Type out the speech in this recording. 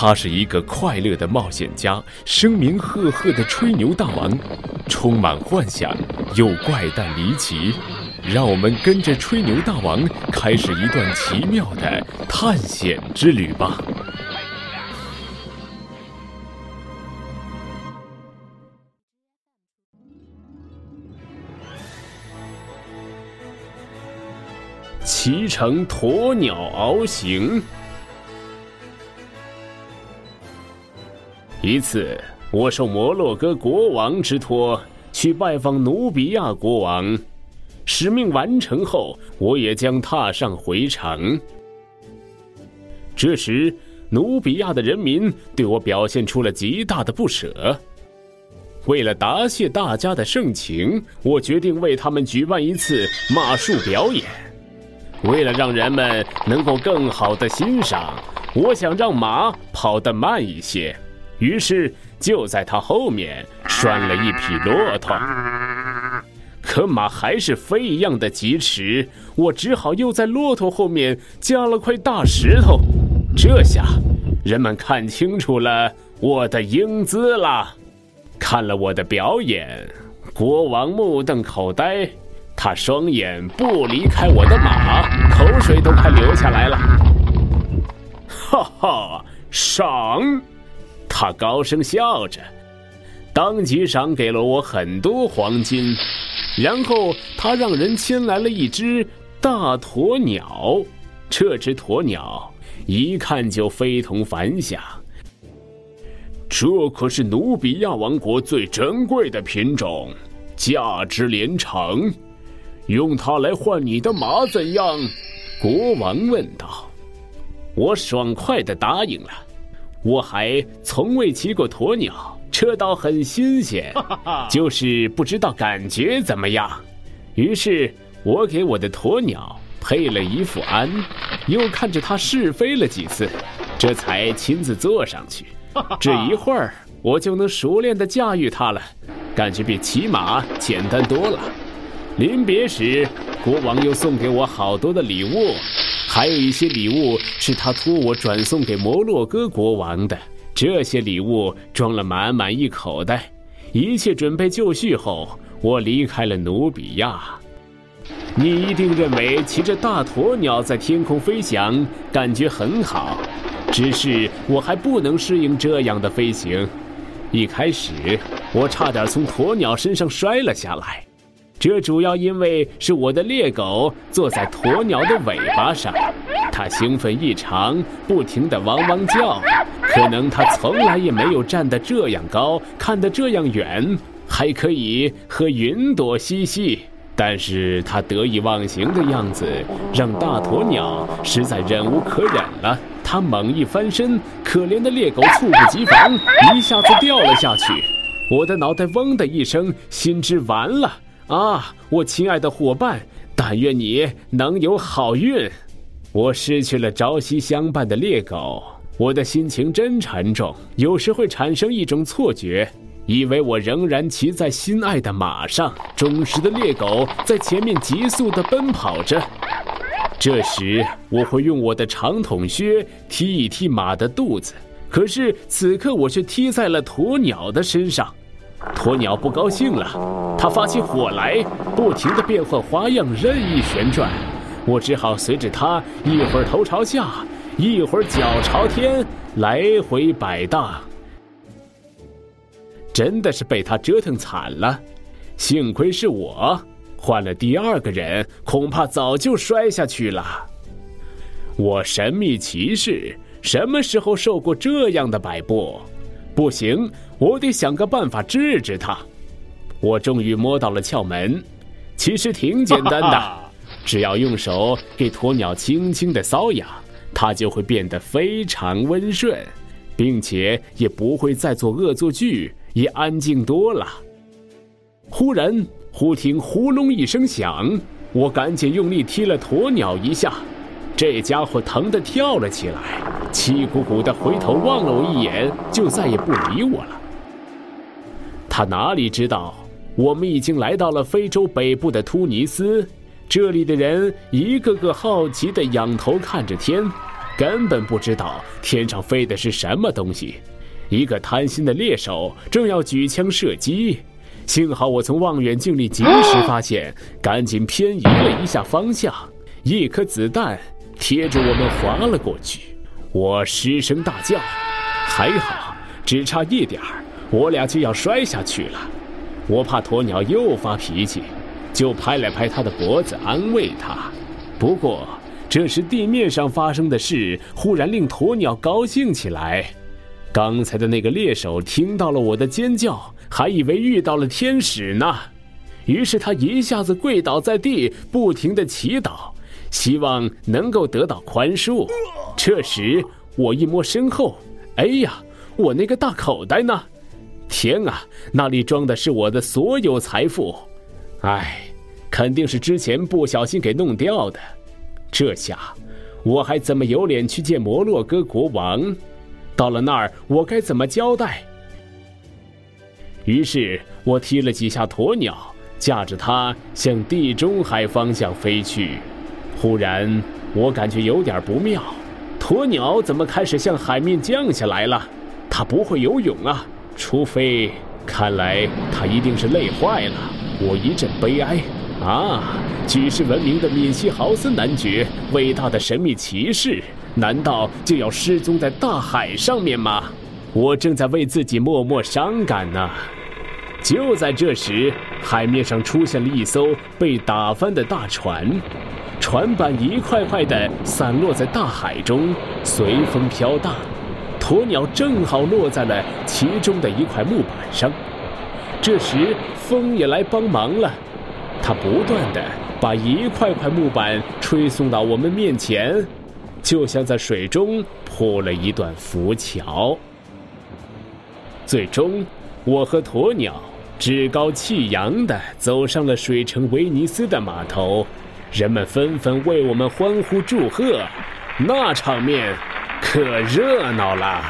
他是一个快乐的冒险家，声名赫赫的吹牛大王，充满幻想又怪诞离奇。让我们跟着吹牛大王开始一段奇妙的探险之旅吧！骑乘鸵鸟翱行。一次，我受摩洛哥国王之托，去拜访努比亚国王。使命完成后，我也将踏上回程。这时，努比亚的人民对我表现出了极大的不舍。为了答谢大家的盛情，我决定为他们举办一次马术表演。为了让人们能够更好的欣赏，我想让马跑得慢一些，于是就在他后面拴了一匹骆驼。可马还是飞一样的疾驰，我只好又在骆驼后面加了块大石头。这下，人们看清楚了我的英姿了。看了我的表演，国王目瞪口呆，他双眼不离开我的马，口水都快流下来了。哈哈，赏！他高声笑着，当即赏给了我很多黄金。然后他让人牵来了一只大鸵鸟，这只鸵鸟一看就非同凡响。这可是努比亚王国最珍贵的品种，价值连城。用它来换你的马怎样？国王问道。我爽快的答应了。我还从未骑过鸵鸟。车倒很新鲜，就是不知道感觉怎么样。于是我给我的鸵鸟配了一副鞍，又看着它试飞了几次，这才亲自坐上去。这一会儿，我就能熟练地驾驭它了，感觉比骑马简单多了。临别时，国王又送给我好多的礼物，还有一些礼物是他托我转送给摩洛哥国王的。这些礼物装了满满一口袋，一切准备就绪后，我离开了努比亚。你一定认为骑着大鸵鸟在天空飞翔感觉很好，只是我还不能适应这样的飞行。一开始，我差点从鸵鸟身上摔了下来。这主要因为是我的猎狗坐在鸵鸟的尾巴上，它兴奋异常，不停地汪汪叫。可能它从来也没有站得这样高，看得这样远，还可以和云朵嬉戏。但是它得意忘形的样子，让大鸵鸟实在忍无可忍了。它猛一翻身，可怜的猎狗猝不及防，一下子掉了下去。我的脑袋嗡的一声，心知完了。啊，我亲爱的伙伴，但愿你能有好运。我失去了朝夕相伴的猎狗，我的心情真沉重。有时会产生一种错觉，以为我仍然骑在心爱的马上，忠实的猎狗在前面急速地奔跑着。这时，我会用我的长筒靴踢一踢马的肚子，可是此刻我却踢在了鸵鸟的身上。鸵鸟不高兴了，它发起火来，不停地变换花样，任意旋转。我只好随着它，一会儿头朝下，一会儿脚朝天，来回摆荡。真的是被它折腾惨了，幸亏是我，换了第二个人，恐怕早就摔下去了。我神秘骑士什么时候受过这样的摆布？不行，我得想个办法治治他。我终于摸到了窍门，其实挺简单的，只要用手给鸵鸟轻轻的搔痒，它就会变得非常温顺，并且也不会再做恶作剧，也安静多了。忽然，忽听呼隆一声响，我赶紧用力踢了鸵鸟一下。这家伙疼得跳了起来，气鼓鼓的回头望了我一眼，就再也不理我了。他哪里知道，我们已经来到了非洲北部的突尼斯，这里的人一个个好奇的仰头看着天，根本不知道天上飞的是什么东西。一个贪心的猎手正要举枪射击，幸好我从望远镜里及时发现，赶紧偏移了一下方向，一颗子弹贴着我们滑了过去。我失声大叫，还好，只差一点儿，我俩就要摔下去了。我怕鸵鸟又发脾气，就拍了拍它的脖子安慰它。不过，这时地面上发生的事忽然令鸵鸟高兴起来。刚才的那个猎手听到了我的尖叫，还以为遇到了天使呢，于是他一下子跪倒在地，不停的祈祷，希望能够得到宽恕。这时我一摸身后，哎呀，我那个大口袋呢？天啊，那里装的是我的所有财富！哎，肯定是之前不小心给弄掉的。这下我还怎么有脸去见摩洛哥国王？到了那儿，我该怎么交代？于是我踢了几下鸵鸟，驾着它向地中海方向飞去。忽然，我感觉有点不妙，鸵鸟怎么开始向海面降下来了？它不会游泳啊，除非……看来它一定是累坏了。我一阵悲哀。啊，举世闻名的米西豪森男爵，伟大的神秘骑士。难道就要失踪在大海上面吗？我正在为自己默默伤感呢。就在这时，海面上出现了一艘被打翻的大船，船板一块块的散落在大海中，随风飘荡。鸵鸟正好落在了其中的一块木板上。这时，风也来帮忙了，它不断的把一块块木板吹送到我们面前。就像在水中铺了一段浮桥。最终，我和鸵鸟趾高气扬地走上了水城威尼斯的码头，人们纷纷为我们欢呼祝贺，那场面可热闹了。